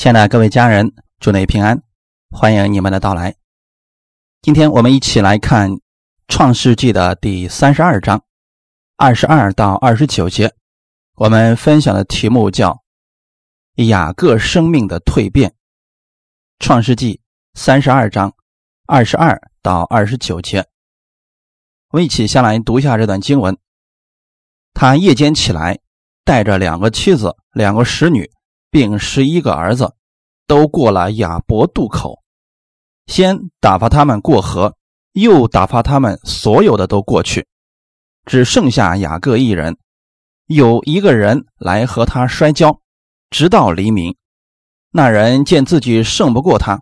亲爱的各位家人，祝你平安，欢迎你们的到来。今天我们一起来看《创世纪》的第三十二章二十二到二十九节。我们分享的题目叫《雅各生命的蜕变》。《创世纪》三十二章二十二到二十九节，我们一起先来读一下这段经文。他夜间起来，带着两个妻子、两个使女。并十一个儿子，都过了雅伯渡口，先打发他们过河，又打发他们所有的都过去，只剩下雅各一人。有一个人来和他摔跤，直到黎明。那人见自己胜不过他，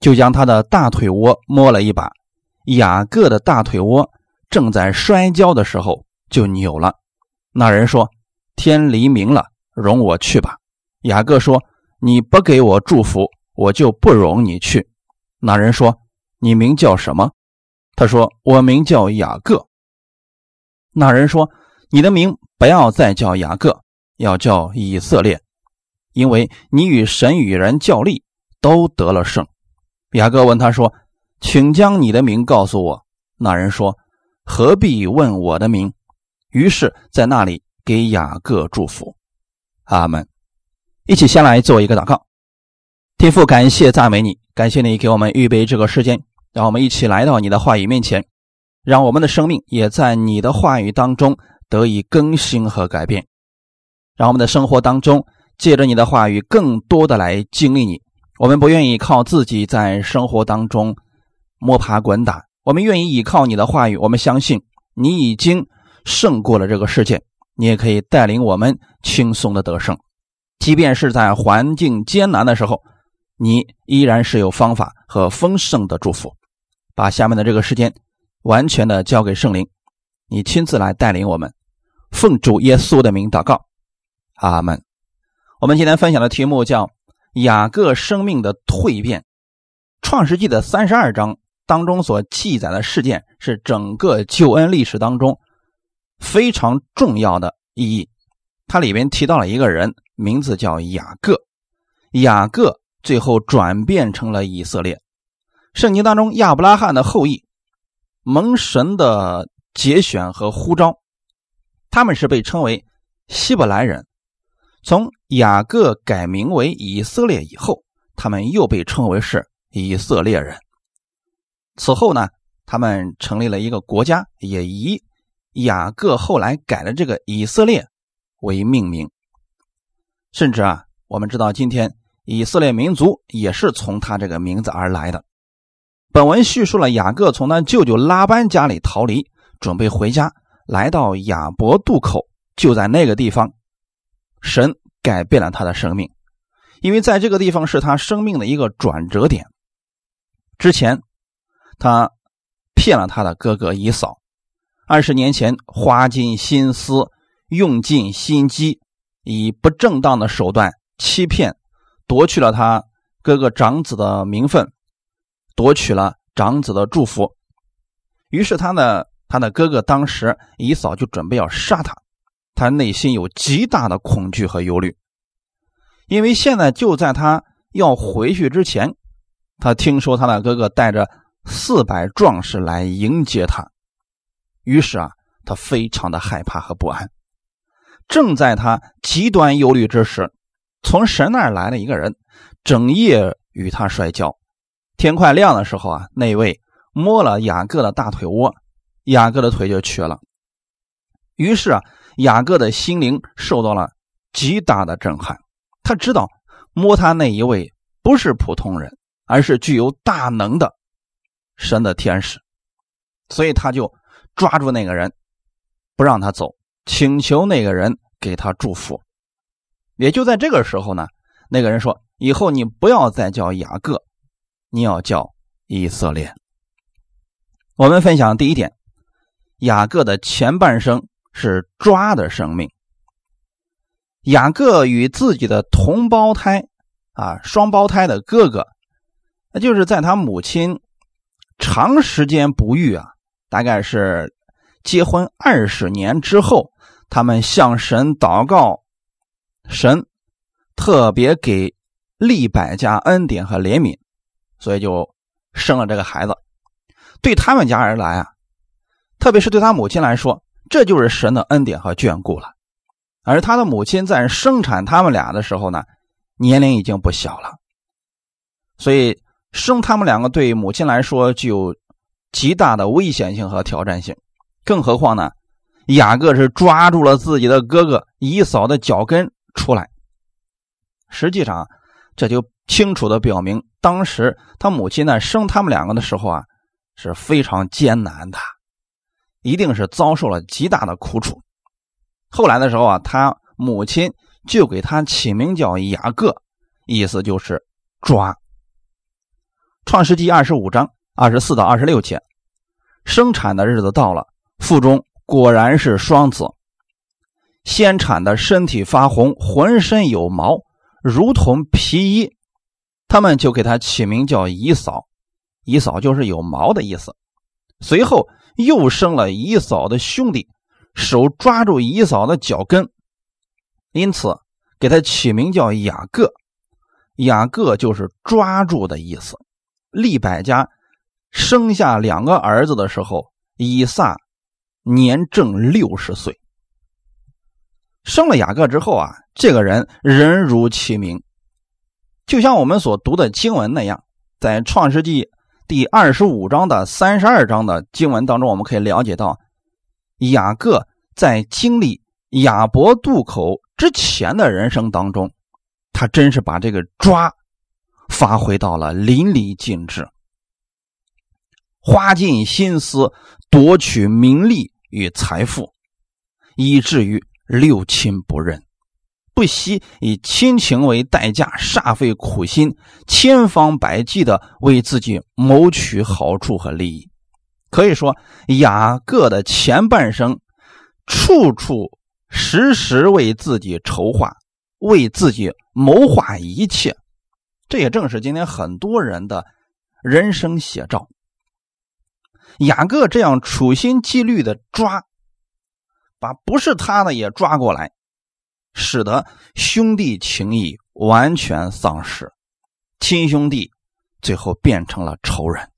就将他的大腿窝摸了一把。雅各的大腿窝正在摔跤的时候就扭了。那人说：“天黎明了，容我去吧。”雅各说：“你不给我祝福，我就不容你去。”那人说：“你名叫什么？”他说：“我名叫雅各。”那人说：“你的名不要再叫雅各，要叫以色列，因为你与神与人较力，都得了胜。”雅各问他说：“请将你的名告诉我。”那人说：“何必问我的名？”于是，在那里给雅各祝福。阿门。一起先来做一个祷告，天父，感谢赞美你，感谢你给我们预备这个时间，让我们一起来到你的话语面前，让我们的生命也在你的话语当中得以更新和改变，让我们的生活当中借着你的话语更多的来经历你。我们不愿意靠自己在生活当中摸爬滚打，我们愿意依靠你的话语。我们相信你已经胜过了这个世界，你也可以带领我们轻松的得胜。即便是在环境艰难的时候，你依然是有方法和丰盛的祝福。把下面的这个时间完全的交给圣灵，你亲自来带领我们。奉主耶稣的名祷告，阿门。我们今天分享的题目叫雅各生命的蜕变。创世纪的三十二章当中所记载的事件是整个救恩历史当中非常重要的意义。它里面提到了一个人。名字叫雅各，雅各最后转变成了以色列。圣经当中亚伯拉罕的后裔，蒙神的节选和呼召，他们是被称为希伯来人。从雅各改名为以色列以后，他们又被称为是以色列人。此后呢，他们成立了一个国家，也以雅各后来改了这个以色列为命名。甚至啊，我们知道今天以色列民族也是从他这个名字而来的。本文叙述了雅各从他舅舅拉班家里逃离，准备回家，来到亚伯渡口，就在那个地方，神改变了他的生命，因为在这个地方是他生命的一个转折点。之前他骗了他的哥哥以扫，二十年前花尽心思，用尽心机。以不正当的手段欺骗，夺去了他哥哥长子的名分，夺取了长子的祝福。于是他呢他的哥哥当时以嫂就准备要杀他，他内心有极大的恐惧和忧虑，因为现在就在他要回去之前，他听说他的哥哥带着四百壮士来迎接他，于是啊，他非常的害怕和不安。正在他极端忧虑之时，从神那儿来了一个人，整夜与他摔跤。天快亮的时候啊，那位摸了雅各的大腿窝，雅各的腿就瘸了。于是啊，雅各的心灵受到了极大的震撼。他知道摸他那一位不是普通人，而是具有大能的神的天使，所以他就抓住那个人，不让他走。请求那个人给他祝福，也就在这个时候呢，那个人说：“以后你不要再叫雅各，你要叫以色列。”我们分享第一点，雅各的前半生是抓的生命。雅各与自己的同胞胎啊，双胞胎的哥哥，那就是在他母亲长时间不育啊，大概是结婚二十年之后。他们向神祷告，神特别给利百加恩典和怜悯，所以就生了这个孩子。对他们家而来啊，特别是对他母亲来说，这就是神的恩典和眷顾了。而他的母亲在生产他们俩的时候呢，年龄已经不小了，所以生他们两个对母亲来说具有极大的危险性和挑战性。更何况呢，雅各是抓住了自己的哥哥以扫的脚跟出来。实际上，这就清楚的表明，当时他母亲呢生他们两个的时候啊是非常艰难的，一定是遭受了极大的苦楚。后来的时候啊，他母亲就给他起名叫雅各，意思就是抓。创世纪二十五章二十四到二十六节，生产的日子到了，腹中果然是双子，先产的身体发红，浑身有毛。如同皮衣，他们就给他起名叫姨嫂，姨嫂就是有毛的意思。随后又生了姨嫂的兄弟，手抓住姨嫂的脚跟，因此给他起名叫雅各。雅各就是抓住的意思。利百家生下两个儿子的时候，以撒年正六十岁。生了雅各之后啊，这个人人如其名，就像我们所读的经文那样，在创世纪第二十五章的三十二章的经文当中，我们可以了解到，雅各在经历亚伯渡口之前的人生当中，他真是把这个抓发挥到了淋漓尽致，花尽心思夺取名利与财富，以至于。六亲不认，不惜以亲情为代价，煞费苦心，千方百计的为自己谋取好处和利益。可以说，雅各的前半生，处处时时为自己筹划，为自己谋划一切。这也正是今天很多人的人生写照。雅各这样处心积虑的抓。把不是他的也抓过来，使得兄弟情谊完全丧失，亲兄弟最后变成了仇人。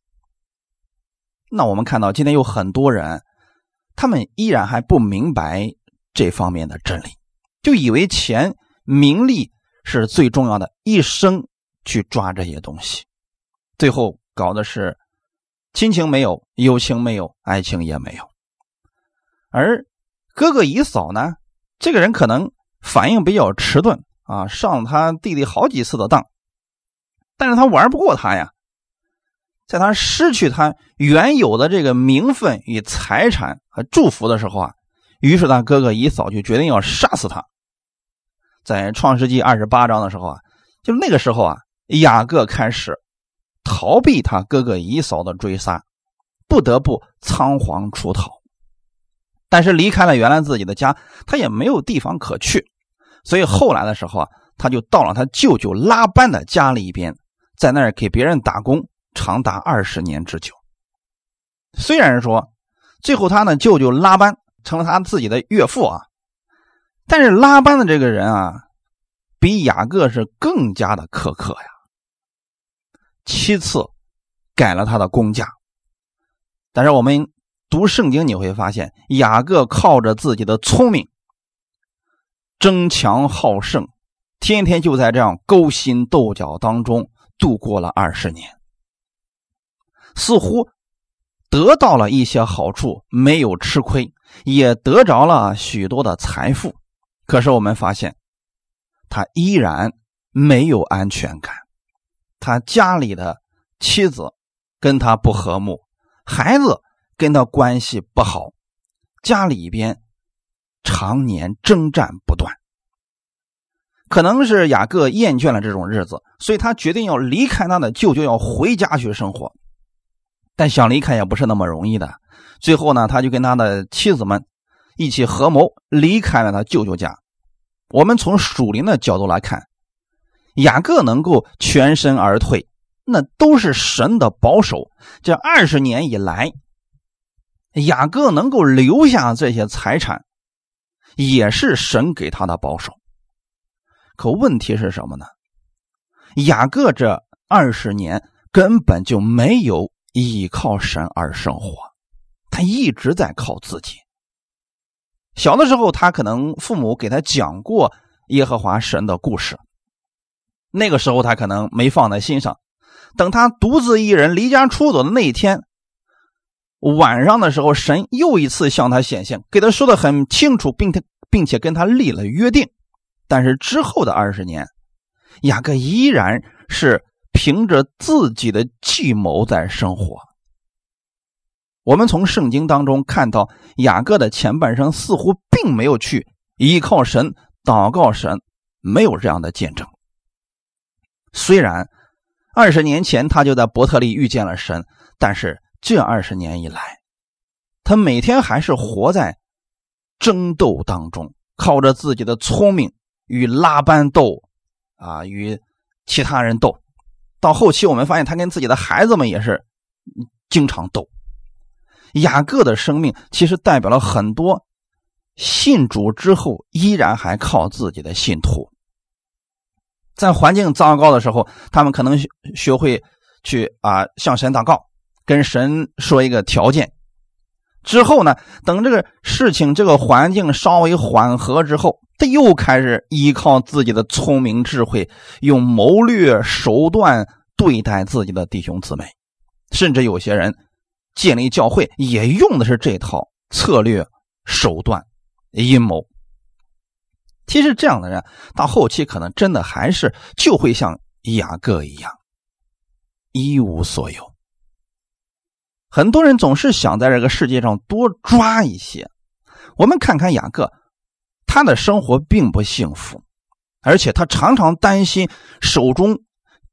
那我们看到今天有很多人，他们依然还不明白这方面的真理，就以为钱、名利是最重要的，一生去抓这些东西，最后搞的是亲情没有，友情没有，爱情也没有，而。哥哥姨嫂呢？这个人可能反应比较迟钝啊，上他弟弟好几次的当，但是他玩不过他呀。在他失去他原有的这个名分与财产和祝福的时候啊，于是他哥哥姨嫂就决定要杀死他。在创世纪二十八章的时候啊，就那个时候啊，雅各开始逃避他哥哥姨嫂的追杀，不得不仓皇出逃。但是离开了原来自己的家，他也没有地方可去，所以后来的时候啊，他就到了他舅舅拉班的家里边，在那儿给别人打工，长达二十年之久。虽然说最后他呢舅舅拉班成了他自己的岳父啊，但是拉班的这个人啊，比雅各是更加的苛刻呀，七次改了他的工价。但是我们。读圣经你会发现，雅各靠着自己的聪明、争强好胜，天天就在这样勾心斗角当中度过了二十年，似乎得到了一些好处，没有吃亏，也得着了许多的财富。可是我们发现，他依然没有安全感，他家里的妻子跟他不和睦，孩子。跟他关系不好，家里边常年征战不断。可能是雅各厌倦了这种日子，所以他决定要离开他的舅舅，要回家去生活。但想离开也不是那么容易的。最后呢，他就跟他的妻子们一起合谋离开了他舅舅家。我们从属灵的角度来看，雅各能够全身而退，那都是神的保守。这二十年以来。雅各能够留下这些财产，也是神给他的保守。可问题是什么呢？雅各这二十年根本就没有依靠神而生活，他一直在靠自己。小的时候，他可能父母给他讲过耶和华神的故事，那个时候他可能没放在心上。等他独自一人离家出走的那一天晚上的时候，神又一次向他显现，给他说的很清楚，并且并且跟他立了约定。但是之后的二十年，雅各依然是凭着自己的计谋在生活。我们从圣经当中看到，雅各的前半生似乎并没有去依靠神、祷告神，没有这样的见证。虽然二十年前他就在伯特利遇见了神，但是这二十年以来，他每天还是活在争斗当中，靠着自己的聪明。与拉班斗，啊，与其他人斗，到后期我们发现他跟自己的孩子们也是经常斗。雅各的生命其实代表了很多信主之后依然还靠自己的信徒，在环境糟糕的时候，他们可能学会去啊向神祷告，跟神说一个条件。之后呢，等这个事情、这个环境稍微缓和之后。他又开始依靠自己的聪明智慧，用谋略手段对待自己的弟兄姊妹，甚至有些人建立教会也用的是这套策略手段阴谋。其实这样的人到后期可能真的还是就会像雅各一样一无所有。很多人总是想在这个世界上多抓一些。我们看看雅各。他的生活并不幸福，而且他常常担心手中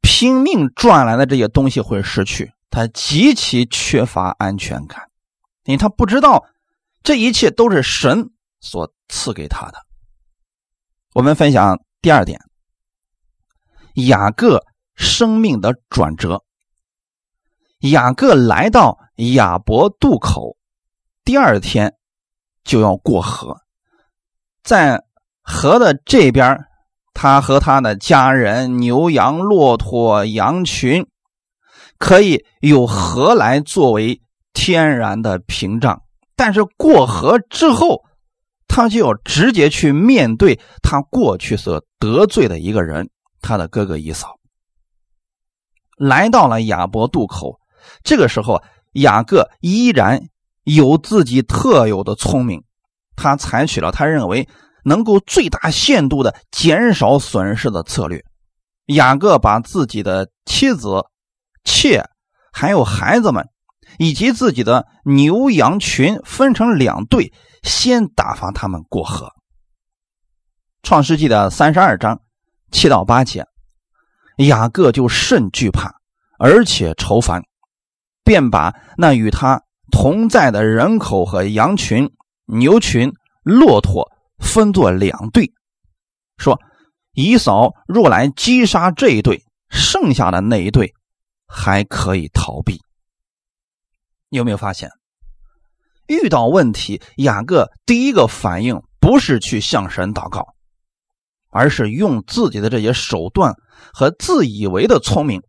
拼命赚来的这些东西会失去，他极其缺乏安全感，因为他不知道这一切都是神所赐给他的。我们分享第二点，雅各生命的转折。雅各来到亚伯渡口，第二天就要过河。在河的这边，他和他的家人、牛羊、骆驼、羊群，可以有河来作为天然的屏障。但是过河之后，他就要直接去面对他过去所得罪的一个人，他的哥哥姨嫂。来到了亚伯渡口，这个时候，雅各依然有自己特有的聪明。他采取了他认为能够最大限度的减少损失的策略。雅各把自己的妻子、妾，还有孩子们，以及自己的牛羊群分成两队，先打发他们过河。创世纪的三十二章七到八节，雅各就甚惧怕，而且愁烦，便把那与他同在的人口和羊群。牛群、骆驼分作两队，说：“姨嫂若来击杀这一队，剩下的那一队还可以逃避。”你有没有发现，遇到问题，雅各第一个反应不是去向神祷告，而是用自己的这些手段和自以为的聪明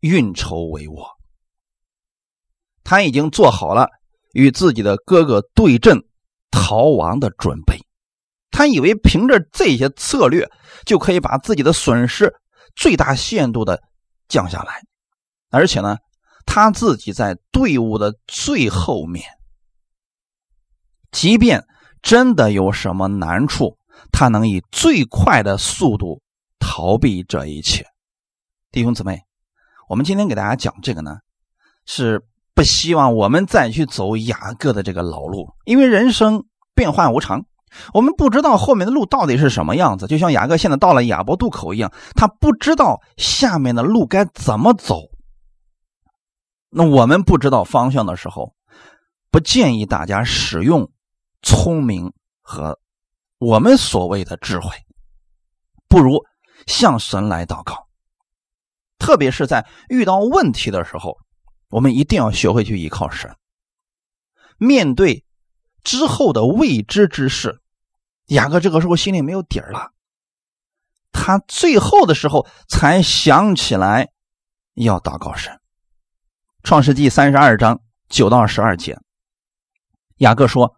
运筹帷幄。他已经做好了与自己的哥哥对阵。逃亡的准备，他以为凭着这些策略就可以把自己的损失最大限度的降下来，而且呢，他自己在队伍的最后面，即便真的有什么难处，他能以最快的速度逃避这一切。弟兄姊妹，我们今天给大家讲这个呢，是。不希望我们再去走雅各的这个老路，因为人生变幻无常，我们不知道后面的路到底是什么样子。就像雅各现在到了亚伯渡口一样，他不知道下面的路该怎么走。那我们不知道方向的时候，不建议大家使用聪明和我们所谓的智慧，不如向神来祷告，特别是在遇到问题的时候。我们一定要学会去依靠神。面对之后的未知之事，雅各这个时候心里没有底儿了。他最后的时候才想起来要祷告神。创世纪三十二章九到十二节，雅各说：“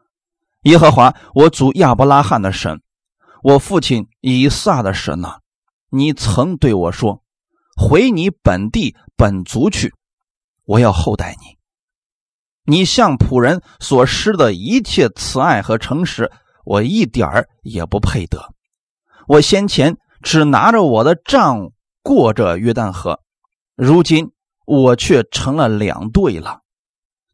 耶和华，我主亚伯拉罕的神，我父亲以撒的神呐，你曾对我说，回你本地本族去，我要厚待你。你向仆人所施的一切慈爱和诚实，我一点儿也不配得。我先前只拿着我的杖过着约旦河，如今。”我却成了两对了，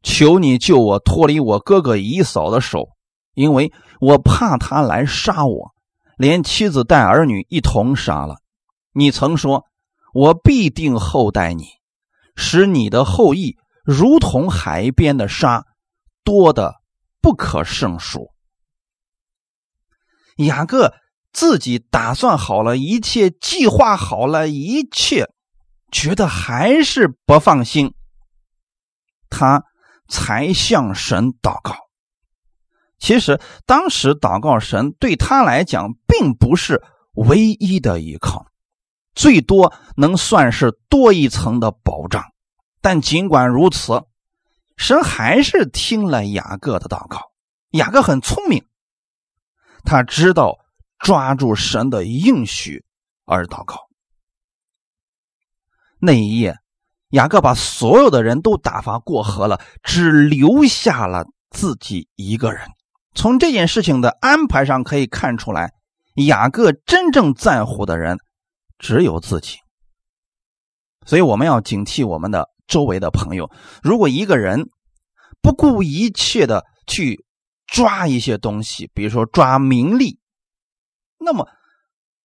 求你救我脱离我哥哥姨嫂的手，因为我怕他来杀我，连妻子带儿女一同杀了。你曾说，我必定厚待你，使你的后裔如同海边的沙，多的不可胜数。雅各自己打算好了一切，计划好了一切。觉得还是不放心，他才向神祷告。其实当时祷告神对他来讲并不是唯一的依靠，最多能算是多一层的保障。但尽管如此，神还是听了雅各的祷告。雅各很聪明，他知道抓住神的应许而祷告。那一夜，雅各把所有的人都打发过河了，只留下了自己一个人。从这件事情的安排上可以看出来，雅各真正在乎的人只有自己。所以我们要警惕我们的周围的朋友，如果一个人不顾一切的去抓一些东西，比如说抓名利，那么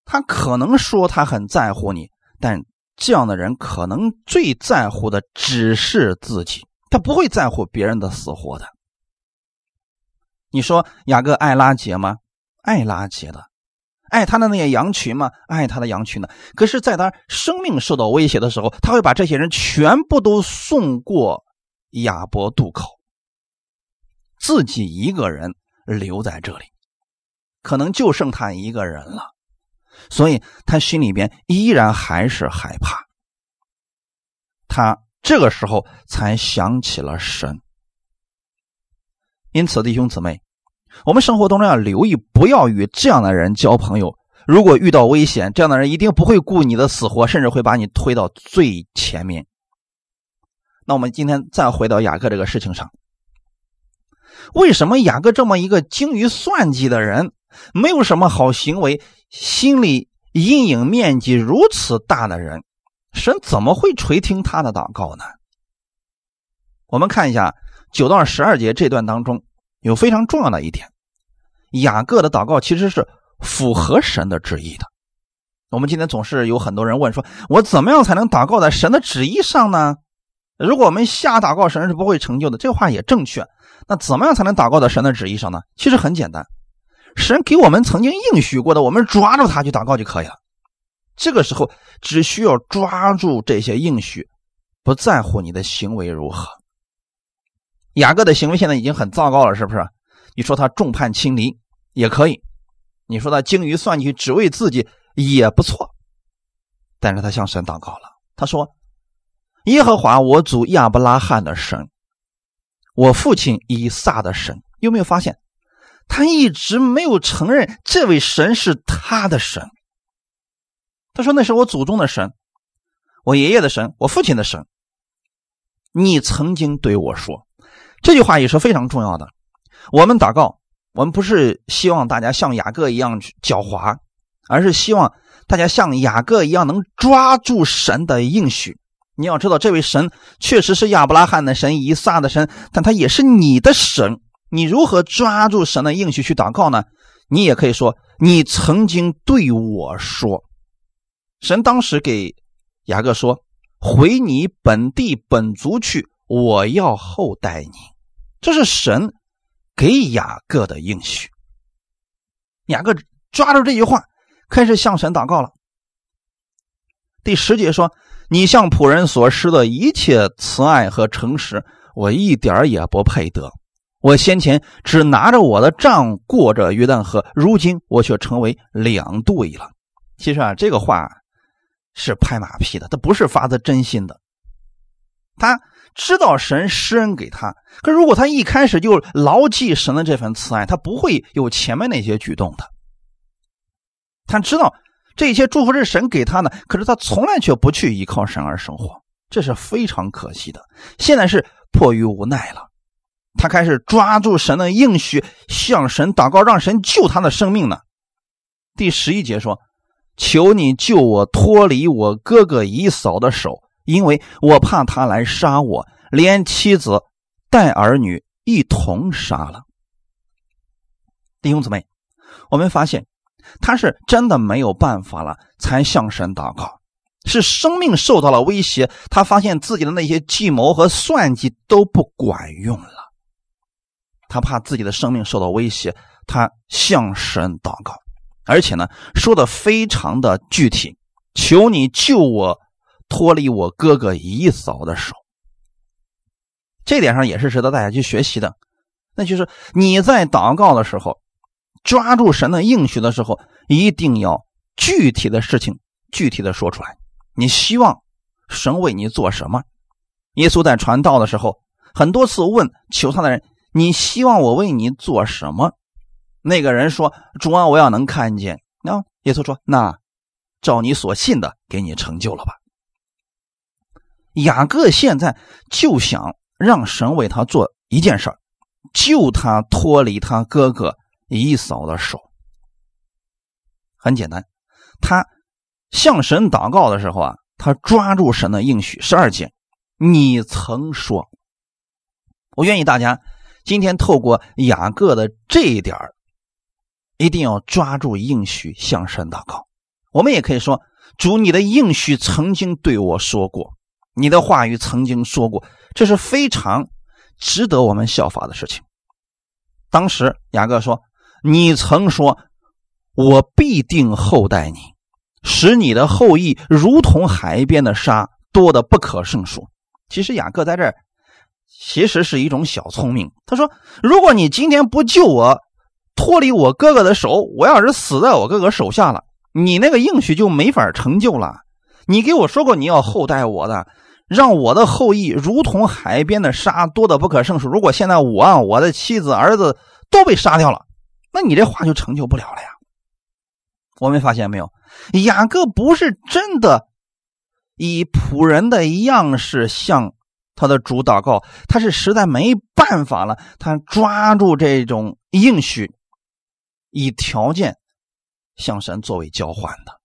他可能说他很在乎你，但。这样的人可能最在乎的只是自己，他不会在乎别人的死活的。你说雅各爱拉结吗？爱拉结的，爱他的那些羊群吗？爱他的羊群的。可是，在他生命受到威胁的时候，他会把这些人全部都送过亚伯渡口，自己一个人留在这里，可能就剩他一个人了。所以他心里边依然还是害怕，他这个时候才想起了神。因此，弟兄姊妹，我们生活当中要留意，不要与这样的人交朋友。如果遇到危险，这样的人一定不会顾你的死活，甚至会把你推到最前面。那我们今天再回到雅各这个事情上，为什么雅各这么一个精于算计的人，没有什么好行为？心里阴影面积如此大的人，神怎么会垂听他的祷告呢？我们看一下九到十二节这段当中有非常重要的一点：雅各的祷告其实是符合神的旨意的。我们今天总是有很多人问说：“我怎么样才能祷告在神的旨意上呢？”如果我们瞎祷告，神是不会成就的。这话也正确。那怎么样才能祷告在神的旨意上呢？其实很简单。神给我们曾经应许过的，我们抓住他去祷告就可以了。这个时候只需要抓住这些应许，不在乎你的行为如何。雅各的行为现在已经很糟糕了，是不是？你说他众叛亲离也可以，你说他精于算计，只为自己也不错。但是他向神祷告了，他说：“耶和华我祖亚伯拉罕的神，我父亲以撒的神。”有没有发现？他一直没有承认这位神是他的神。他说：“那是我祖宗的神，我爷爷的神，我父亲的神。”你曾经对我说，这句话也是非常重要的。我们祷告，我们不是希望大家像雅各一样狡猾，而是希望大家像雅各一样能抓住神的应许。你要知道，这位神确实是亚伯拉罕的神、以撒的神，但他也是你的神。你如何抓住神的应许去祷告呢？你也可以说，你曾经对我说，神当时给雅各说：“回你本地本族去，我要厚待你。”这是神给雅各的应许。雅各抓住这句话，开始向神祷告了。第十节说：“你向仆人所施的一切慈爱和诚实，我一点也不配得。”我先前只拿着我的杖过着约旦河，如今我却成为两队了。其实啊，这个话是拍马屁的，他不是发自真心的。他知道神施恩给他，可如果他一开始就牢记神的这份慈爱，他不会有前面那些举动的。他知道这些祝福是神给他的，可是他从来却不去依靠神而生活，这是非常可惜的。现在是迫于无奈了，他开始抓住神的应许，向神祷告，让神救他的生命呢。第十一节说。求你救我脱离我哥哥以嫂的手，因为我怕他来杀我，连妻子带儿女一同杀了。弟兄姊妹，我们发现他是真的没有办法了，才向神祷告，是生命受到了威胁，他发现自己的那些计谋和算计都不管用了，他怕自己的生命受到威胁，他向神祷告。而且呢，说的非常的具体，求你救我脱离我哥哥姨嫂的手。这点上也是值得大家去学习的，那就是你在祷告的时候，抓住神的应许的时候，一定要具体的事情具体的说出来。你希望神为你做什么？耶稣在传道的时候，很多次问求他的人：“你希望我为你做什么？”那个人说：“主啊，我要能看见。”那耶稣说：“那照你所信的，给你成就了吧。”雅各现在就想让神为他做一件事救他脱离他哥哥以扫的手。很简单，他向神祷告的时候啊，他抓住神的应许。十二节，你曾说：“我愿意大家今天透过雅各的这一点一定要抓住应许向神祷告。我们也可以说：“主，你的应许曾经对我说过，你的话语曾经说过，这是非常值得我们效法的事情。”当时雅各说：“你曾说，我必定厚待你，使你的后裔如同海边的沙，多的不可胜数。”其实雅各在这儿其实是一种小聪明。他说：“如果你今天不救我，”脱离我哥哥的手，我要是死在我哥哥手下了，你那个应许就没法成就了。你给我说过你要厚待我的，让我的后裔如同海边的沙，多的不可胜数。如果现在我啊、我的妻子、儿子都被杀掉了，那你这话就成就不了了呀。我们发现没有，雅各不是真的以仆人的样式向他的主祷告，他是实在没办法了，他抓住这种应许。以条件向神作为交换的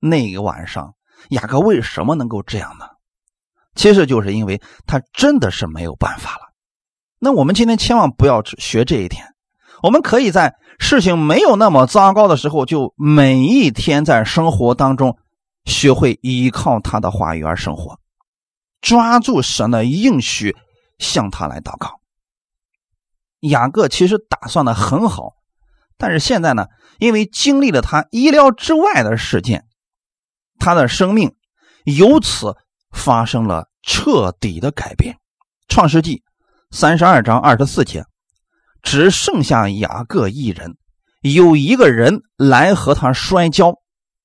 那个晚上，雅各为什么能够这样呢？其实就是因为他真的是没有办法了。那我们今天千万不要学这一点。我们可以在事情没有那么糟糕的时候，就每一天在生活当中学会依靠他的话语而生活，抓住神的应许，向他来祷告。雅各其实打算的很好，但是现在呢，因为经历了他意料之外的事件，他的生命由此发生了彻底的改变。创世纪三十二章二十四节，只剩下雅各一人，有一个人来和他摔跤，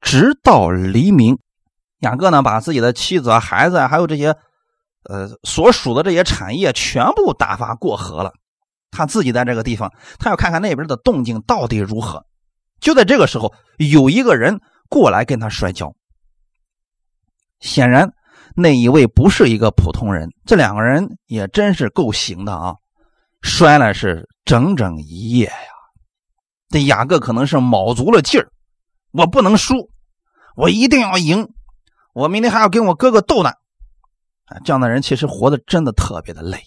直到黎明。雅各呢，把自己的妻子、孩子还有这些，呃，所属的这些产业全部打发过河了。他自己在这个地方，他要看看那边的动静到底如何。就在这个时候，有一个人过来跟他摔跤。显然，那一位不是一个普通人。这两个人也真是够行的啊！摔了是整整一夜呀。这雅各可能是卯足了劲儿，我不能输，我一定要赢，我明天还要跟我哥哥斗呢。啊，这样的人其实活得真的特别的累。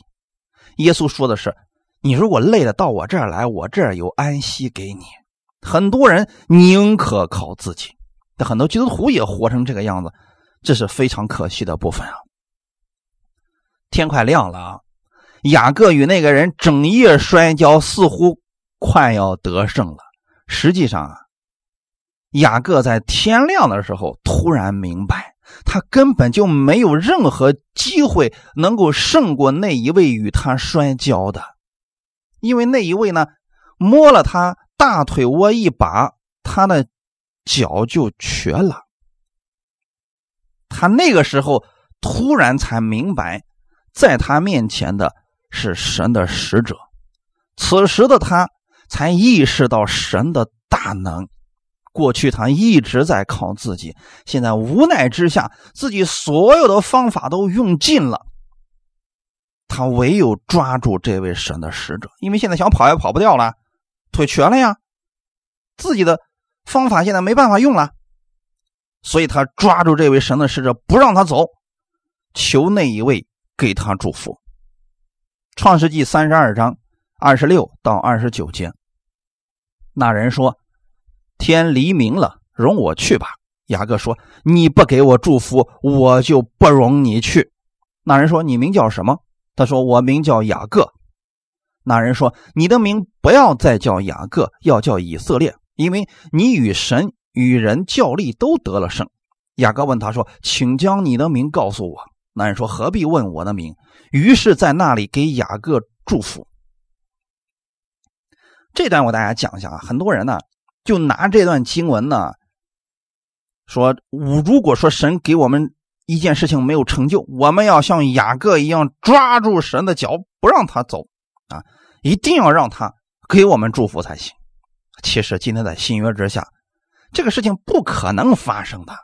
耶稣说的是。你如果累了到我这儿来，我这儿有安息给你。很多人宁可靠自己，但很多基督徒也活成这个样子，这是非常可惜的部分啊。天快亮了啊，雅各与那个人整夜摔跤，似乎快要得胜了。实际上啊，雅各在天亮的时候突然明白，他根本就没有任何机会能够胜过那一位与他摔跤的。因为那一位呢，摸了他大腿窝一把，他的脚就瘸了。他那个时候突然才明白，在他面前的是神的使者。此时的他才意识到神的大能。过去他一直在靠自己，现在无奈之下，自己所有的方法都用尽了，他唯有抓住这位神的使者，因为现在想跑也跑不掉了，腿瘸了呀，自己的方法现在没办法用了，所以他抓住这位神的使者，不让他走，求那一位给他祝福。创世纪三十二章二十六到二十九节，那人说。天黎明了，容我去吧。雅各说：“你不给我祝福，我就不容你去。”那人说：“你名叫什么？”他说：“我名叫雅各。”那人说：“你的名不要再叫雅各，要叫以色列，因为你与神与人较力都得了胜。”雅各问他说：“请将你的名告诉我。”那人说：“何必问我的名？”于是，在那里给雅各祝福。这段我大家讲一下啊，很多人呢。就拿这段经文呢，说，如果说神给我们一件事情没有成就，我们要像雅各一样抓住神的脚，不让他走啊，一定要让他给我们祝福才行。其实今天在新约之下，这个事情不可能发生的。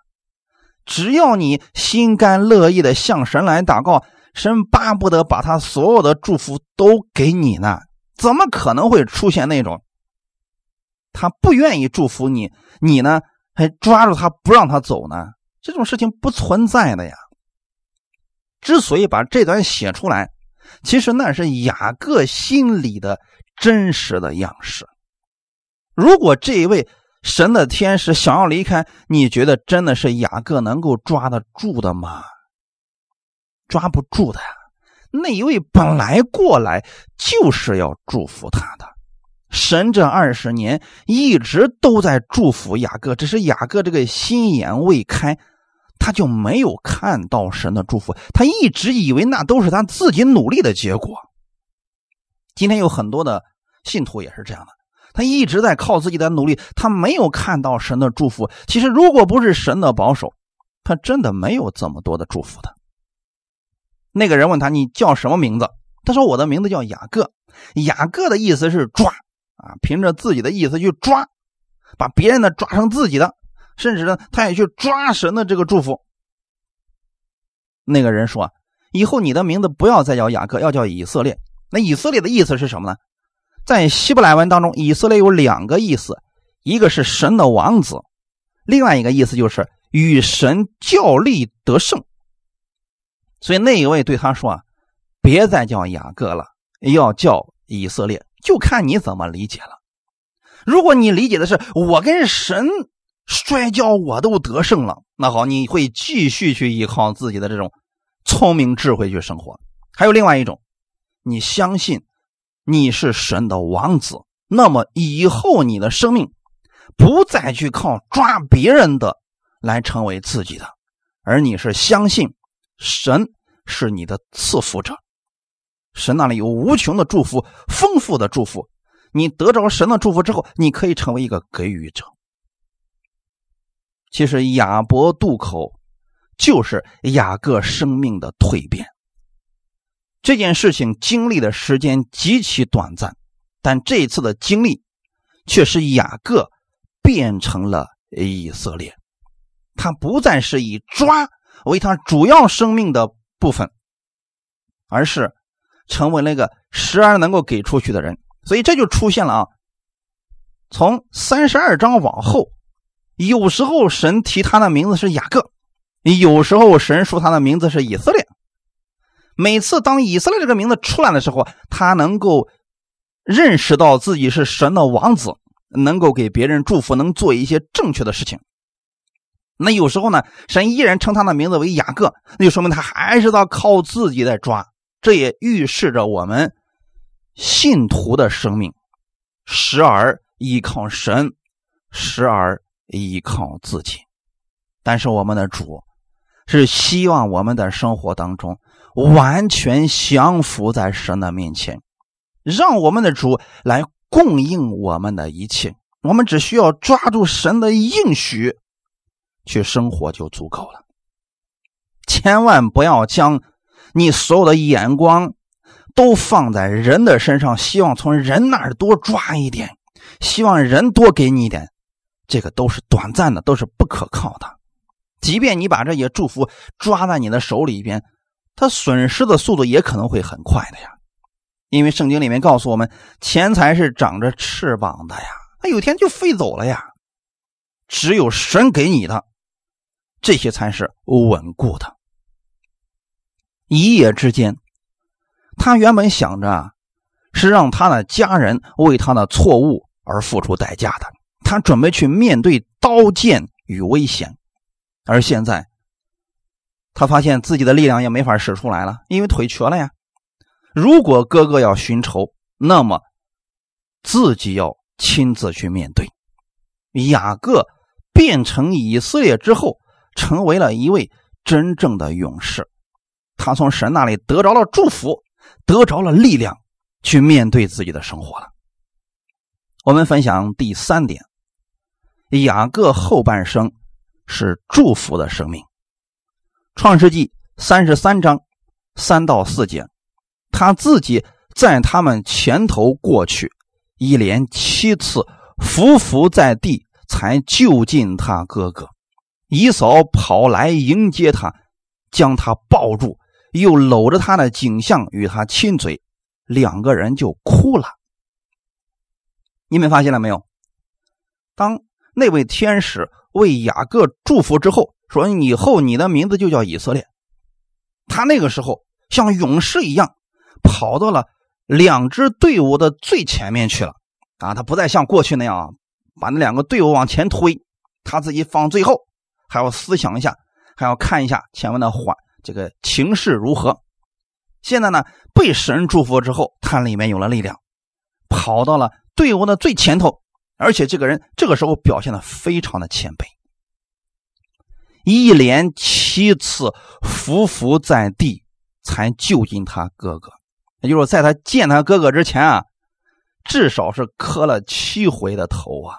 只要你心甘乐意的向神来祷告，神巴不得把他所有的祝福都给你呢，怎么可能会出现那种？他不愿意祝福你，你呢还抓住他不让他走呢？这种事情不存在的呀。之所以把这段写出来，其实那是雅各心里的真实的样式。如果这一位神的天使想要离开，你觉得真的是雅各能够抓得住的吗？抓不住的。那一位本来过来就是要祝福他的。神这二十年一直都在祝福雅各，只是雅各这个心眼未开，他就没有看到神的祝福。他一直以为那都是他自己努力的结果。今天有很多的信徒也是这样的，他一直在靠自己的努力，他没有看到神的祝福。其实，如果不是神的保守，他真的没有这么多的祝福的。那个人问他：“你叫什么名字？”他说：“我的名字叫雅各。”雅各的意思是抓。啊，凭着自己的意思去抓，把别人的抓成自己的，甚至呢，他也去抓神的这个祝福。那个人说：“以后你的名字不要再叫雅各，要叫以色列。”那以色列的意思是什么呢？在希伯来文当中，以色列有两个意思，一个是神的王子，另外一个意思就是与神较力得胜。所以那一位对他说：“啊，别再叫雅各了，要叫以色列。”就看你怎么理解了。如果你理解的是我跟神摔跤，我都得胜了，那好，你会继续去依靠自己的这种聪明智慧去生活。还有另外一种，你相信你是神的王子，那么以后你的生命不再去靠抓别人的来成为自己的，而你是相信神是你的赐福者。神那里有无穷的祝福，丰富的祝福。你得着神的祝福之后，你可以成为一个给予者。其实亚伯渡口就是雅各生命的蜕变。这件事情经历的时间极其短暂，但这次的经历却是雅各变成了以色列。他不再是以抓为他主要生命的部分，而是。成为那个时而能够给出去的人，所以这就出现了啊。从三十二章往后，有时候神提他的名字是雅各，有时候神说他的名字是以色列。每次当以色列这个名字出来的时候，他能够认识到自己是神的王子，能够给别人祝福，能做一些正确的事情。那有时候呢，神依然称他的名字为雅各，那就说明他还是在靠自己在抓。这也预示着我们信徒的生命，时而依靠神，时而依靠自己。但是我们的主是希望我们的生活当中完全降服在神的面前，让我们的主来供应我们的一切，我们只需要抓住神的应许去生活就足够了。千万不要将你所有的眼光都放在人的身上，希望从人那儿多抓一点，希望人多给你一点，这个都是短暂的，都是不可靠的。即便你把这些祝福抓在你的手里边，他损失的速度也可能会很快的呀。因为圣经里面告诉我们，钱财是长着翅膀的呀，它有天就飞走了呀。只有神给你的，这些才是稳固的。一夜之间，他原本想着是让他的家人为他的错误而付出代价的，他准备去面对刀剑与危险。而现在，他发现自己的力量也没法使出来了，因为腿瘸了呀。如果哥哥要寻仇，那么自己要亲自去面对。雅各变成以色列之后，成为了一位真正的勇士。他从神那里得着了祝福，得着了力量，去面对自己的生活了。我们分享第三点：雅各后半生。是祝福的生命。创世纪三十三章三到四节，他自己在他们前头过去，一连七次伏伏在地，才就近他哥哥。姨嫂跑来迎接他，将他抱住，又搂着他的颈项与他亲嘴，两个人就哭了。你们发现了没有？当那位天使。为雅各祝福之后，说：“以后你的名字就叫以色列。”他那个时候像勇士一样，跑到了两支队伍的最前面去了。啊，他不再像过去那样把那两个队伍往前推，他自己放最后，还要思想一下，还要看一下前面的缓这个情势如何。现在呢，被神祝福之后，他里面有了力量，跑到了队伍的最前头。而且这个人这个时候表现的非常的谦卑，一连七次伏伏在地才救近他哥哥，也就是在他见他哥哥之前啊，至少是磕了七回的头啊！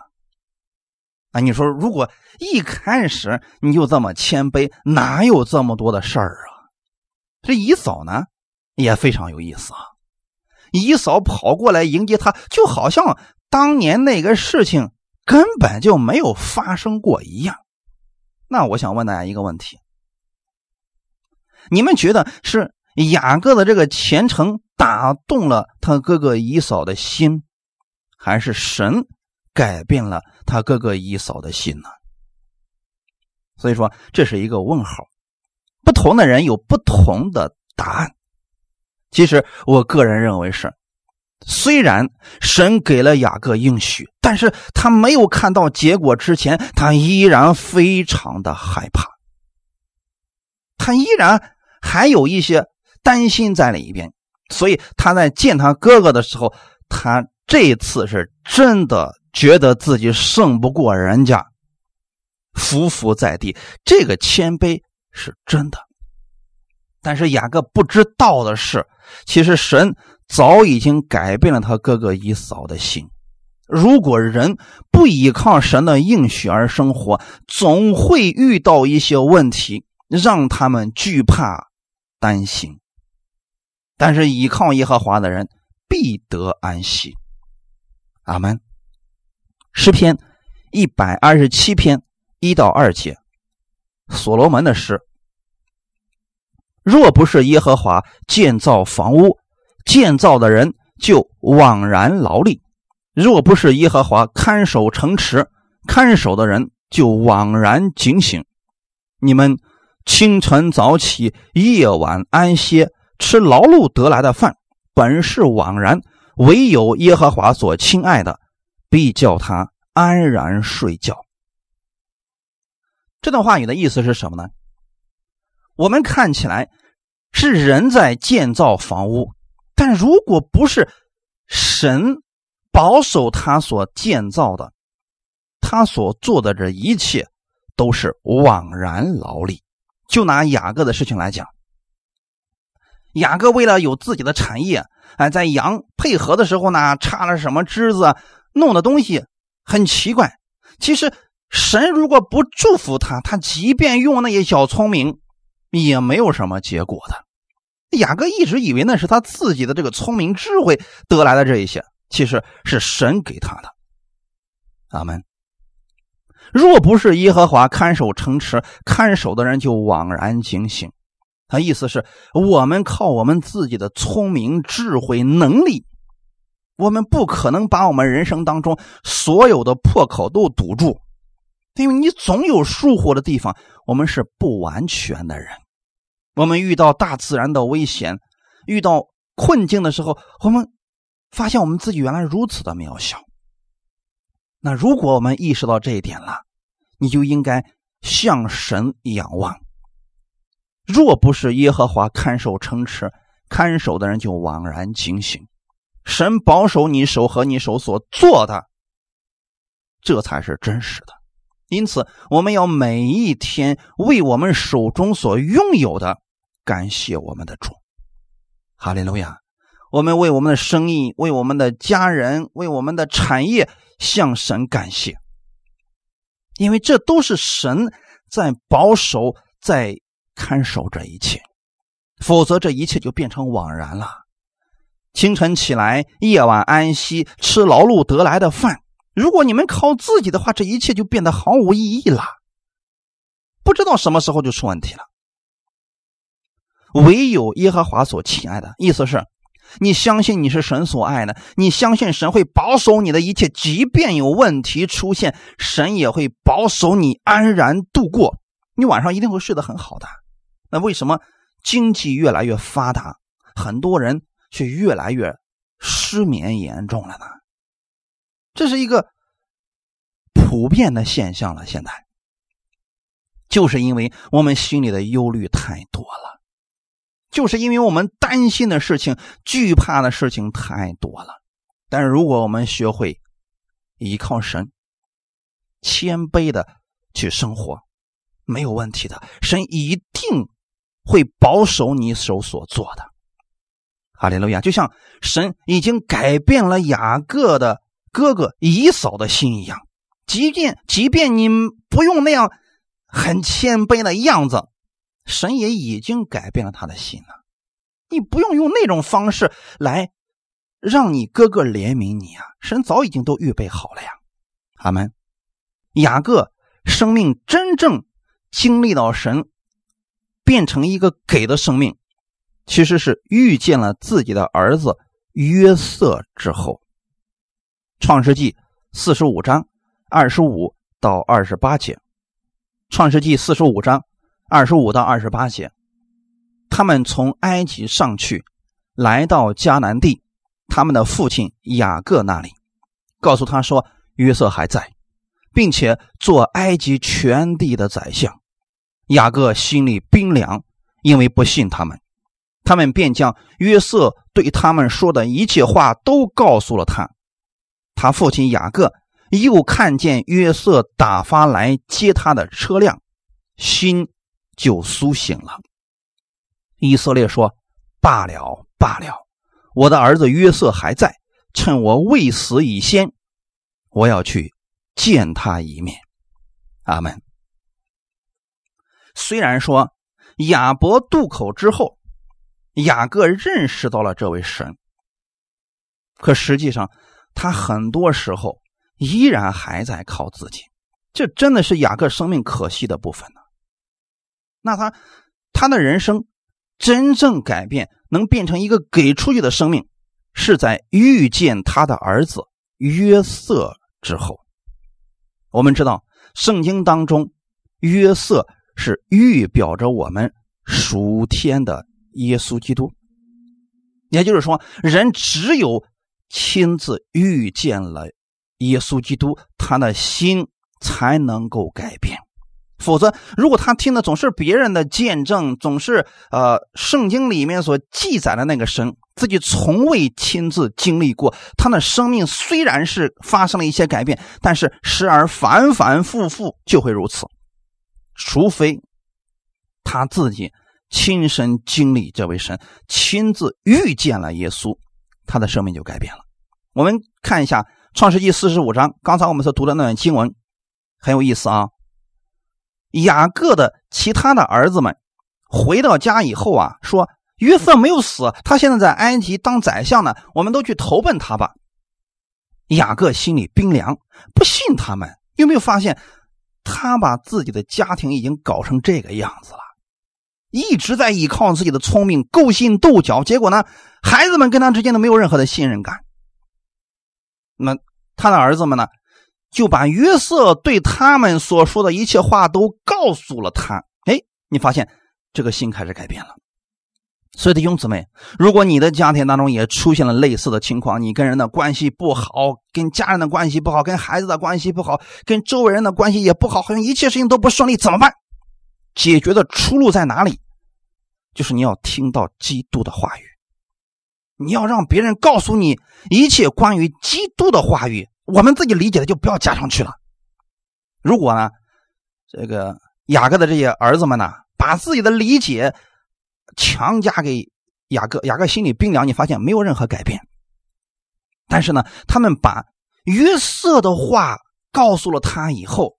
啊，你说如果一开始你就这么谦卑，哪有这么多的事儿啊？这姨嫂呢也非常有意思啊，姨嫂跑过来迎接他，就好像。当年那个事情根本就没有发生过一样，那我想问大家一个问题：你们觉得是雅各的这个虔诚打动了他哥哥姨嫂的心，还是神改变了他哥哥姨嫂的心呢？所以说这是一个问号，不同的人有不同的答案。其实我个人认为是。虽然神给了雅各应许，但是他没有看到结果之前，他依然非常的害怕，他依然还有一些担心在里边，所以他在见他哥哥的时候，他这次是真的觉得自己胜不过人家，伏伏在地，这个谦卑是真的。但是雅各不知道的是，其实神。早已经改变了他哥哥以扫的心。如果人不依靠神的应许而生活，总会遇到一些问题，让他们惧怕、担心。但是依靠耶和华的人必得安息。阿门。诗篇一百二十七篇一到二节，所罗门的诗：若不是耶和华建造房屋，建造的人就枉然劳力，若不是耶和华看守城池，看守的人就枉然警醒。你们清晨早起，夜晚安歇，吃劳碌得来的饭，本是枉然；唯有耶和华所亲爱的，必叫他安然睡觉。这段话语的意思是什么呢？我们看起来是人在建造房屋。但如果不是神保守他所建造的，他所做的这一切都是枉然劳力。就拿雅各的事情来讲，雅各为了有自己的产业，哎，在羊配合的时候呢，插了什么枝子，弄的东西很奇怪，其实神如果不祝福他，他即便用那些小聪明，也没有什么结果的。雅各一直以为那是他自己的这个聪明智慧得来的这一些，其实是神给他的。阿门。若不是耶和华看守城池，看守的人就枉然警醒。他意思是我们靠我们自己的聪明、智慧、能力，我们不可能把我们人生当中所有的破口都堵住，因为你总有疏忽的地方。我们是不完全的人。我们遇到大自然的危险，遇到困境的时候，我们发现我们自己原来如此的渺小。那如果我们意识到这一点了，你就应该向神仰望。若不是耶和华看守城池，看守的人就枉然警醒。神保守你手和你手所做的，这才是真实的。因此，我们要每一天为我们手中所拥有的感谢我们的主。哈利路亚！我们为我们的生意、为我们的家人、为我们的产业向神感谢，因为这都是神在保守、在看守这一切。否则，这一切就变成枉然了。清晨起来，夜晚安息，吃劳碌得来的饭。如果你们靠自己的话，这一切就变得毫无意义了。不知道什么时候就出问题了。唯有耶和华所亲爱的，意思是。你相信你是神所爱的，你相信神会保守你的一切，即便有问题出现，神也会保守你安然度过。你晚上一定会睡得很好的。那为什么经济越来越发达，很多人却越来越失眠严重了呢？这是一个普遍的现象了。现在就是因为我们心里的忧虑太多了。就是因为我们担心的事情、惧怕的事情太多了，但是如果我们学会依靠神，谦卑的去生活，没有问题的。神一定会保守你手所做的。哈利路亚！就像神已经改变了雅各的哥哥以嫂的心一样，即便即便你不用那样很谦卑的样子。神也已经改变了他的心了，你不用用那种方式来让你哥哥怜悯你啊！神早已经都预备好了呀。阿门。雅各生命真正经历到神变成一个给的生命，其实是遇见了自己的儿子约瑟之后。创世纪四十五章二十五到二十八节。创世纪四十五章。二十五到二十八节，他们从埃及上去，来到迦南地，他们的父亲雅各那里，告诉他说约瑟还在，并且做埃及全地的宰相。雅各心里冰凉，因为不信他们，他们便将约瑟对他们说的一切话都告诉了他。他父亲雅各又看见约瑟打发来接他的车辆，心。就苏醒了。以色列说：“罢了，罢了，我的儿子约瑟还在，趁我未死以先，我要去见他一面。”阿门。虽然说亚伯渡口之后，雅各认识到了这位神，可实际上他很多时候依然还在靠自己，这真的是雅各生命可惜的部分呢。那他，他的人生真正改变，能变成一个给出去的生命，是在遇见他的儿子约瑟之后。我们知道，圣经当中约瑟是预表着我们属天的耶稣基督。也就是说，人只有亲自遇见了耶稣基督，他的心才能够改变。否则，如果他听的总是别人的见证，总是呃圣经里面所记载的那个神，自己从未亲自经历过，他的生命虽然是发生了一些改变，但是时而反反复复就会如此。除非他自己亲身经历这位神，亲自遇见了耶稣，他的生命就改变了。我们看一下《创世纪四十五章，刚才我们所读的那段经文很有意思啊。雅各的其他的儿子们回到家以后啊，说约瑟没有死，他现在在埃及当宰相呢，我们都去投奔他吧。雅各心里冰凉，不信他们。有没有发现，他把自己的家庭已经搞成这个样子了？一直在依靠自己的聪明，勾心斗角，结果呢，孩子们跟他之间都没有任何的信任感。那他的儿子们呢，就把约瑟对他们所说的一切话都告诉了他。哎，你发现这个心开始改变了。所以弟兄姊妹，如果你的家庭当中也出现了类似的情况，你跟人的关系不好，跟家人的关系不好，跟孩子的关系不好，跟周围人的关系也不好，好像一切事情都不顺利，怎么办？解决的出路在哪里？就是你要听到基督的话语，你要让别人告诉你一切关于基督的话语，我们自己理解的就不要加上去了。如果呢，这个雅各的这些儿子们呢，把自己的理解强加给雅各，雅各心里冰凉，你发现没有任何改变。但是呢，他们把约瑟的话告诉了他以后，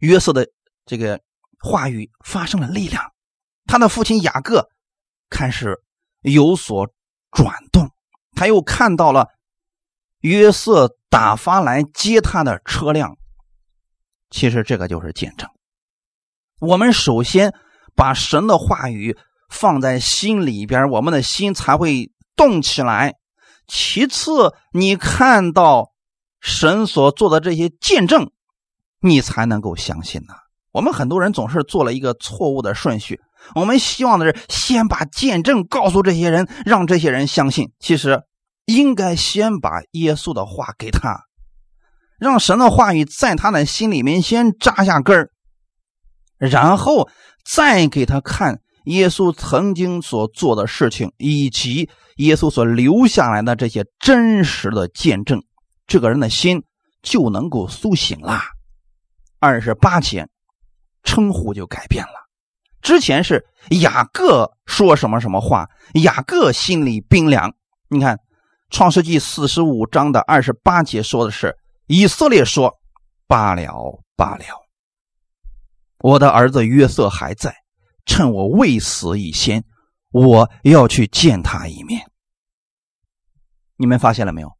约瑟的这个话语发生了力量。他的父亲雅各开始有所转动，他又看到了约瑟打发来接他的车辆。其实这个就是见证。我们首先把神的话语放在心里边，我们的心才会动起来。其次，你看到神所做的这些见证，你才能够相信呢。我们很多人总是做了一个错误的顺序。我们希望的是先把见证告诉这些人，让这些人相信。其实应该先把耶稣的话给他，让神的话语在他的心里面先扎下根儿，然后再给他看耶稣曾经所做的事情，以及耶稣所留下来的这些真实的见证，这个人的心就能够苏醒啦。二十八节，称呼就改变了。之前是雅各说什么什么话，雅各心里冰凉。你看《创世纪》四十五章的二十八节说的是以色列说：“罢了，罢了，我的儿子约瑟还在，趁我未死以前，我要去见他一面。”你们发现了没有？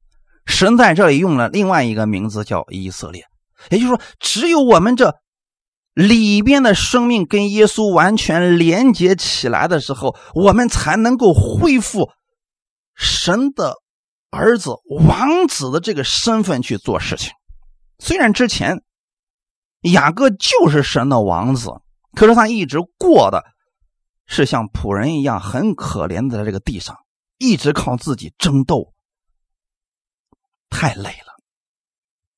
神在这里用了另外一个名字叫以色列，也就是说，只有我们这。里边的生命跟耶稣完全连接起来的时候，我们才能够恢复神的儿子、王子的这个身份去做事情。虽然之前雅各就是神的王子，可是他一直过的是像仆人一样很可怜的在这个地上，一直靠自己争斗，太累了。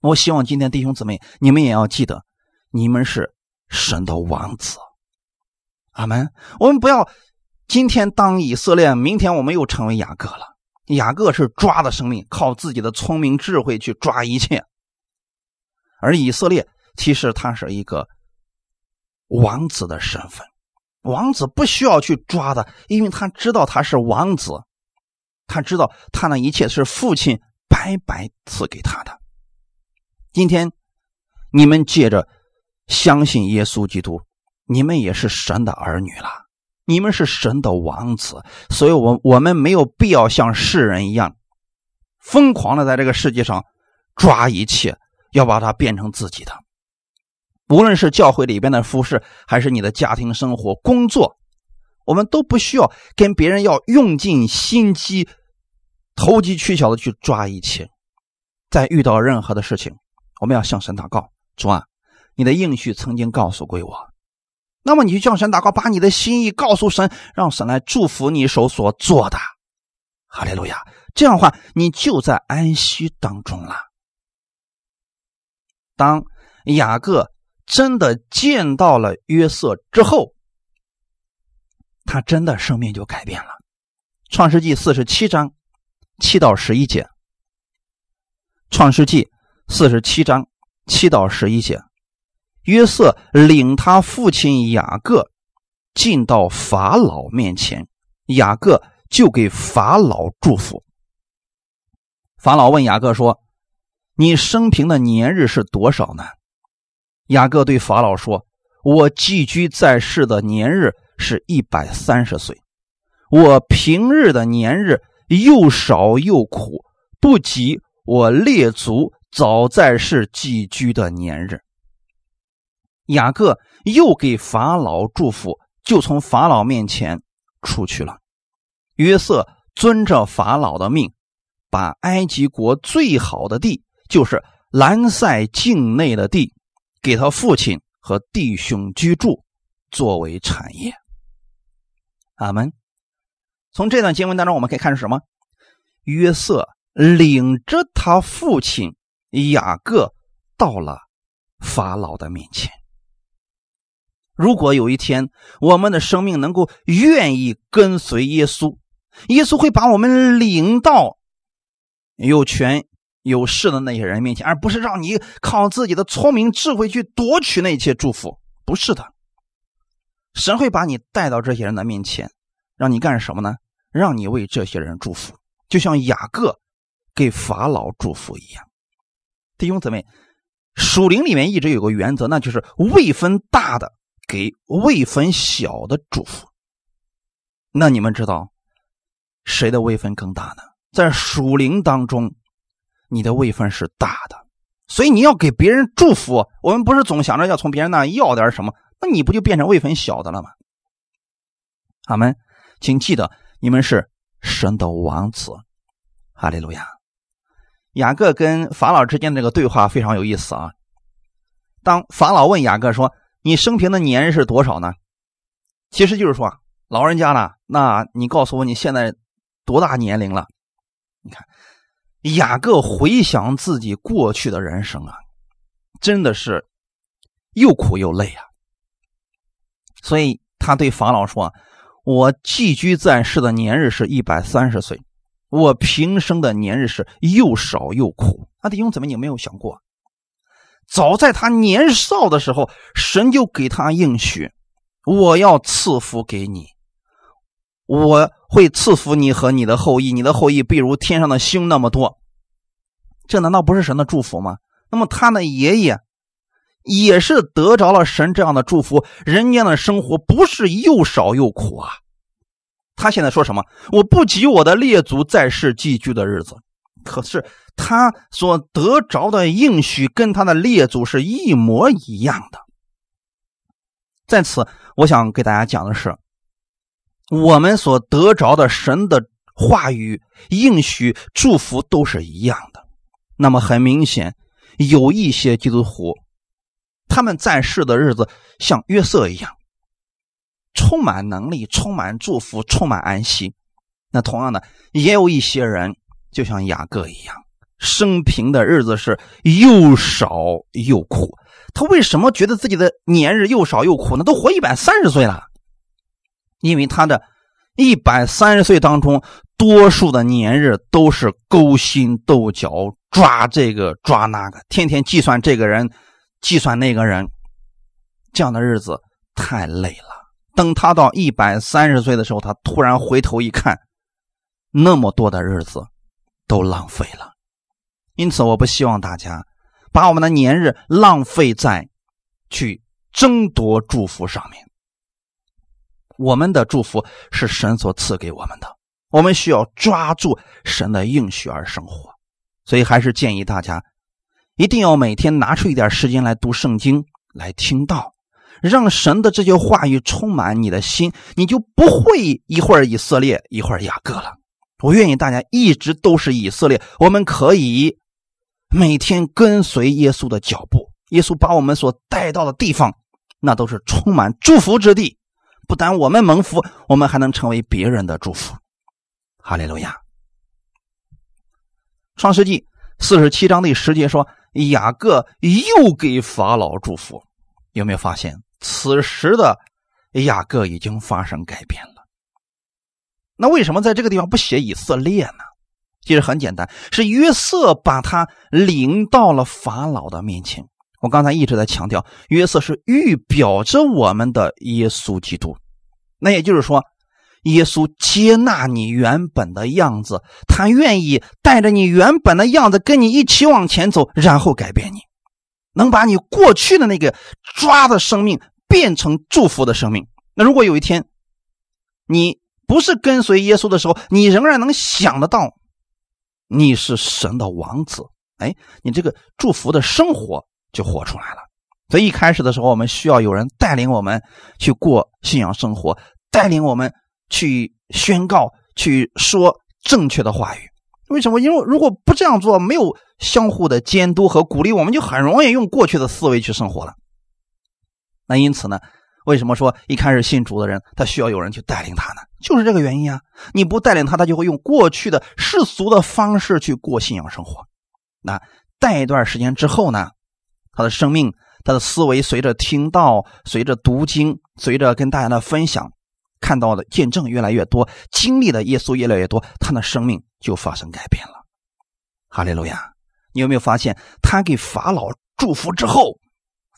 我希望今天弟兄姊妹，你们也要记得，你们是。神的王子，阿门。我们不要今天当以色列，明天我们又成为雅各了。雅各是抓的生命，靠自己的聪明智慧去抓一切，而以色列其实他是一个王子的身份。王子不需要去抓的，因为他知道他是王子，他知道他那一切是父亲白白赐给他的。今天你们借着。相信耶稣基督，你们也是神的儿女了，你们是神的王子，所以，我我们没有必要像世人一样，疯狂的在这个世界上抓一切，要把它变成自己的。无论是教会里边的服饰，还是你的家庭生活、工作，我们都不需要跟别人要用尽心机、投机取巧的去抓一切。在遇到任何的事情，我们要向神祷告，主啊。你的应许曾经告诉过我，那么你就向神祷告，把你的心意告诉神，让神来祝福你手所做的。哈利路亚！这样的话，你就在安息当中了。当雅各真的见到了约瑟之后，他真的生命就改变了。创世纪四十七章七到十一节。创世纪四十七章七到十一节。约瑟领他父亲雅各进到法老面前，雅各就给法老祝福。法老问雅各说：“你生平的年日是多少呢？雅各对法老说：“我寄居在世的年日是一百三十岁，我平日的年日又少又苦，不及我列祖早在世寄居的年日。”雅各又给法老祝福，就从法老面前出去了。约瑟遵着法老的命，把埃及国最好的地，就是兰塞境内的地。给他父亲和弟兄居住，作为产业。阿门。从这段经文当中，我们可以看出什么？约瑟领着他父亲雅各到了法老的面前。如果有一天我们的生命能够愿意跟随耶稣，耶稣会把我们领到有权。有势的那些人面前，而不是让你靠自己的聪明智慧去夺取那些祝福，不是的。神会把你带到这些人的面前，让你干什么呢？让你为这些人祝福，就像雅各给法老祝福一样。弟兄姊妹，属灵里面一直有个原则，那就是位分大的给位分小的祝福。那你们知道谁的位分更大呢？在属灵当中。你的位分是大的，所以你要给别人祝福。我们不是总想着要从别人那要点什么，那你不就变成位分小的了吗？阿门，请记得你们是神的王子，哈利路亚。雅各跟法老之间的这个对话非常有意思啊。当法老问雅各说：“你生平的年是多少呢？”其实就是说，老人家呢，那你告诉我你现在多大年龄了？你看。雅各回想自己过去的人生啊，真的是又苦又累啊。所以他对法老说：“我寄居在世的年日是一百三十岁，我平生的年日是又少又苦。”那弟兄姊妹，你有没有想过，早在他年少的时候，神就给他应许：“我要赐福给你。”我会赐福你和你的后裔，你的后裔必如天上的星那么多。这难道不是神的祝福吗？那么他的爷爷也是得着了神这样的祝福，人间的生活不是又少又苦啊。他现在说什么？我不及我的列祖在世寄居的日子，可是他所得着的应许跟他的列祖是一模一样的。在此，我想给大家讲的是。我们所得着的神的话语、应许、祝福都是一样的。那么很明显，有一些基督徒，他们在世的日子像约瑟一样，充满能力、充满祝福、充满安息。那同样的，也有一些人就像雅各一样，生平的日子是又少又苦。他为什么觉得自己的年日又少又苦呢？都活一百三十岁了。因为他的一百三十岁当中，多数的年日都是勾心斗角、抓这个抓那个，天天计算这个人，计算那个人，这样的日子太累了。等他到一百三十岁的时候，他突然回头一看，那么多的日子都浪费了。因此，我不希望大家把我们的年日浪费在去争夺祝福上面。我们的祝福是神所赐给我们的，我们需要抓住神的应许而生活。所以，还是建议大家一定要每天拿出一点时间来读圣经、来听道，让神的这些话语充满你的心，你就不会一会儿以色列，一会儿雅各了。我愿意大家一直都是以色列，我们可以每天跟随耶稣的脚步。耶稣把我们所带到的地方，那都是充满祝福之地。不但我们蒙福，我们还能成为别人的祝福。哈利路亚。创世纪四十七章第十节说：“雅各又给法老祝福。”有没有发现，此时的雅各已经发生改变了？那为什么在这个地方不写以色列呢？其实很简单，是约瑟把他领到了法老的面前。我刚才一直在强调，约瑟是预表着我们的耶稣基督。那也就是说，耶稣接纳你原本的样子，他愿意带着你原本的样子跟你一起往前走，然后改变你，能把你过去的那个抓的生命变成祝福的生命。那如果有一天你不是跟随耶稣的时候，你仍然能想得到你是神的王子，哎，你这个祝福的生活就活出来了。所以一开始的时候，我们需要有人带领我们去过信仰生活，带领我们。去宣告，去说正确的话语。为什么？因为如果不这样做，没有相互的监督和鼓励，我们就很容易用过去的思维去生活了。那因此呢，为什么说一开始信主的人他需要有人去带领他呢？就是这个原因啊！你不带领他，他就会用过去的世俗的方式去过信仰生活。那带一段时间之后呢，他的生命、他的思维随着听到、随着读经、随着跟大家的分享。看到的见证越来越多，经历的耶稣越来越多，他的生命就发生改变了。哈利路亚！你有没有发现，他给法老祝福之后，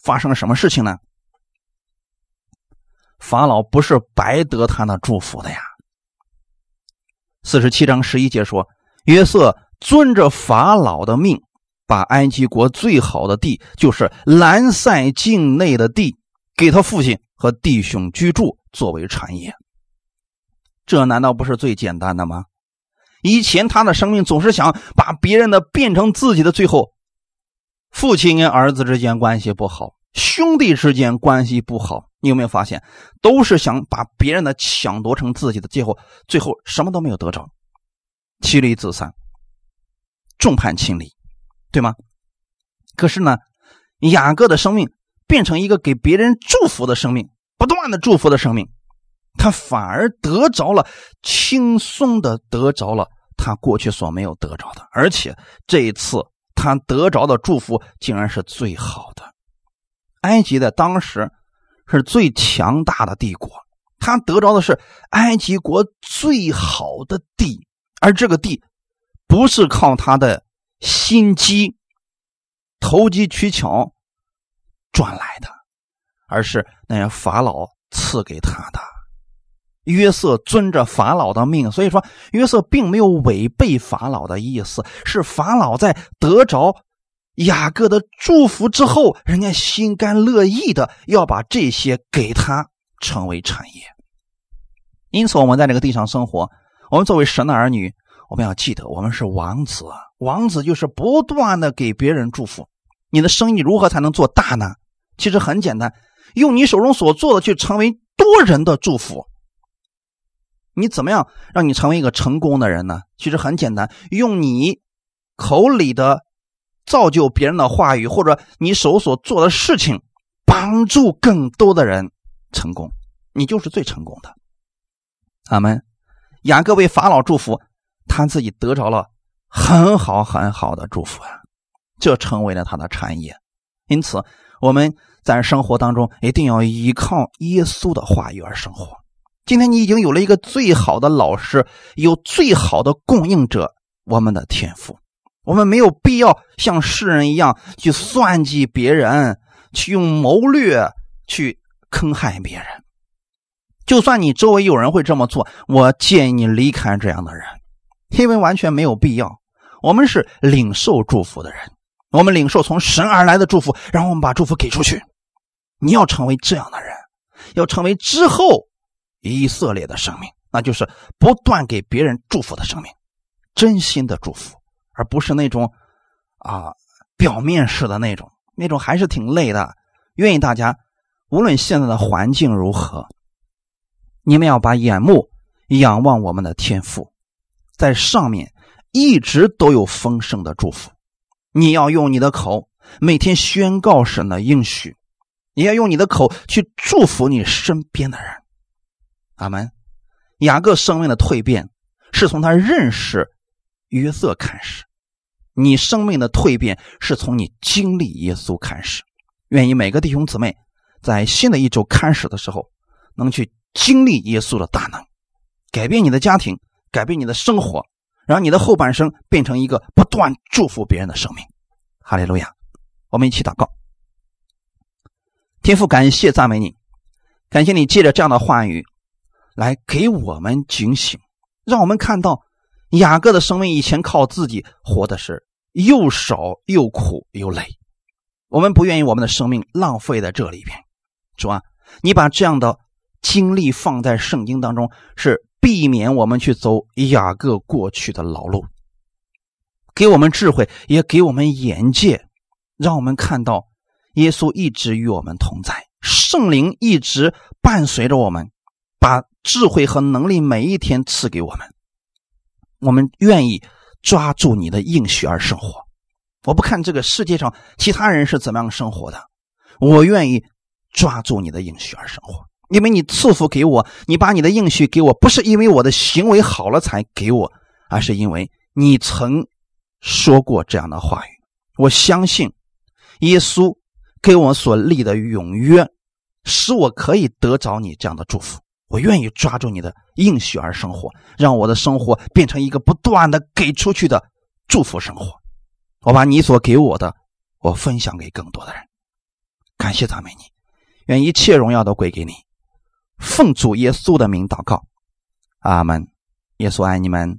发生了什么事情呢？法老不是白得他的祝福的呀。四十七章十一节说，约瑟遵着法老的命，把埃及国最好的地，就是兰塞境内的地，给他父亲和弟兄居住。作为产业，这难道不是最简单的吗？以前他的生命总是想把别人的变成自己的，最后父亲跟儿子之间关系不好，兄弟之间关系不好，你有没有发现，都是想把别人的抢夺成自己的，最后最后什么都没有得着，妻离子散，众叛亲离，对吗？可是呢，雅各的生命变成一个给别人祝福的生命。不断的祝福的生命，他反而得着了轻松的得着了他过去所没有得着的，而且这一次他得着的祝福竟然是最好的。埃及在当时是最强大的帝国，他得着的是埃及国最好的地，而这个地不是靠他的心机、投机取巧赚来的。而是那些法老赐给他的。约瑟遵着法老的命，所以说约瑟并没有违背法老的意思。是法老在得着雅各的祝福之后，人家心甘乐意的要把这些给他成为产业。因此，我们在这个地上生活，我们作为神的儿女，我们要记得，我们是王子。王子就是不断的给别人祝福。你的生意如何才能做大呢？其实很简单。用你手中所做的去成为多人的祝福。你怎么样让你成为一个成功的人呢？其实很简单，用你口里的造就别人的话语，或者你手所做的事情，帮助更多的人成功，你就是最成功的。阿门。雅各为法老祝福，他自己得着了很好很好的祝福啊，这成为了他的产业。因此，我们。在生活当中，一定要依靠耶稣的话语而生活。今天你已经有了一个最好的老师，有最好的供应者，我们的天赋。我们没有必要像世人一样去算计别人，去用谋略去坑害别人。就算你周围有人会这么做，我建议你离开这样的人，因为完全没有必要。我们是领受祝福的人，我们领受从神而来的祝福，然后我们把祝福给出去。你要成为这样的人，要成为之后以色列的生命，那就是不断给别人祝福的生命，真心的祝福，而不是那种啊表面式的那种，那种还是挺累的。愿意大家无论现在的环境如何，你们要把眼目仰望我们的天赋，在上面一直都有丰盛的祝福。你要用你的口每天宣告神的应许。你要用你的口去祝福你身边的人，阿门。雅各生命的蜕变是从他认识约瑟开始，你生命的蜕变是从你经历耶稣开始。愿意每个弟兄姊妹在新的一周开始的时候，能去经历耶稣的大能，改变你的家庭，改变你的生活，让你的后半生变成一个不断祝福别人的生命。哈利路亚！我们一起祷告。天父，感谢赞美你，感谢你借着这样的话语，来给我们警醒，让我们看到雅各的生命以前靠自己活的是又少又苦又累。我们不愿意我们的生命浪费在这里边。主啊，你把这样的精力放在圣经当中，是避免我们去走雅各过去的老路，给我们智慧，也给我们眼界，让我们看到耶稣一直与我们同在，圣灵一直伴随着我们，把智慧和能力每一天赐给我们。我们愿意抓住你的应许而生活。我不看这个世界上其他人是怎么样生活的，我愿意抓住你的应许而生活，因为你赐福给我，你把你的应许给我，不是因为我的行为好了才给我，而是因为你曾说过这样的话语。我相信耶稣给我所立的永约，使我可以得着你这样的祝福。我愿意抓住你的应许而生活，让我的生活变成一个不断的给出去的祝福生活。我把你所给我的，我分享给更多的人。感谢赞美你，愿一切荣耀都归给你。奉主耶稣的名祷告，阿门。耶稣爱你们。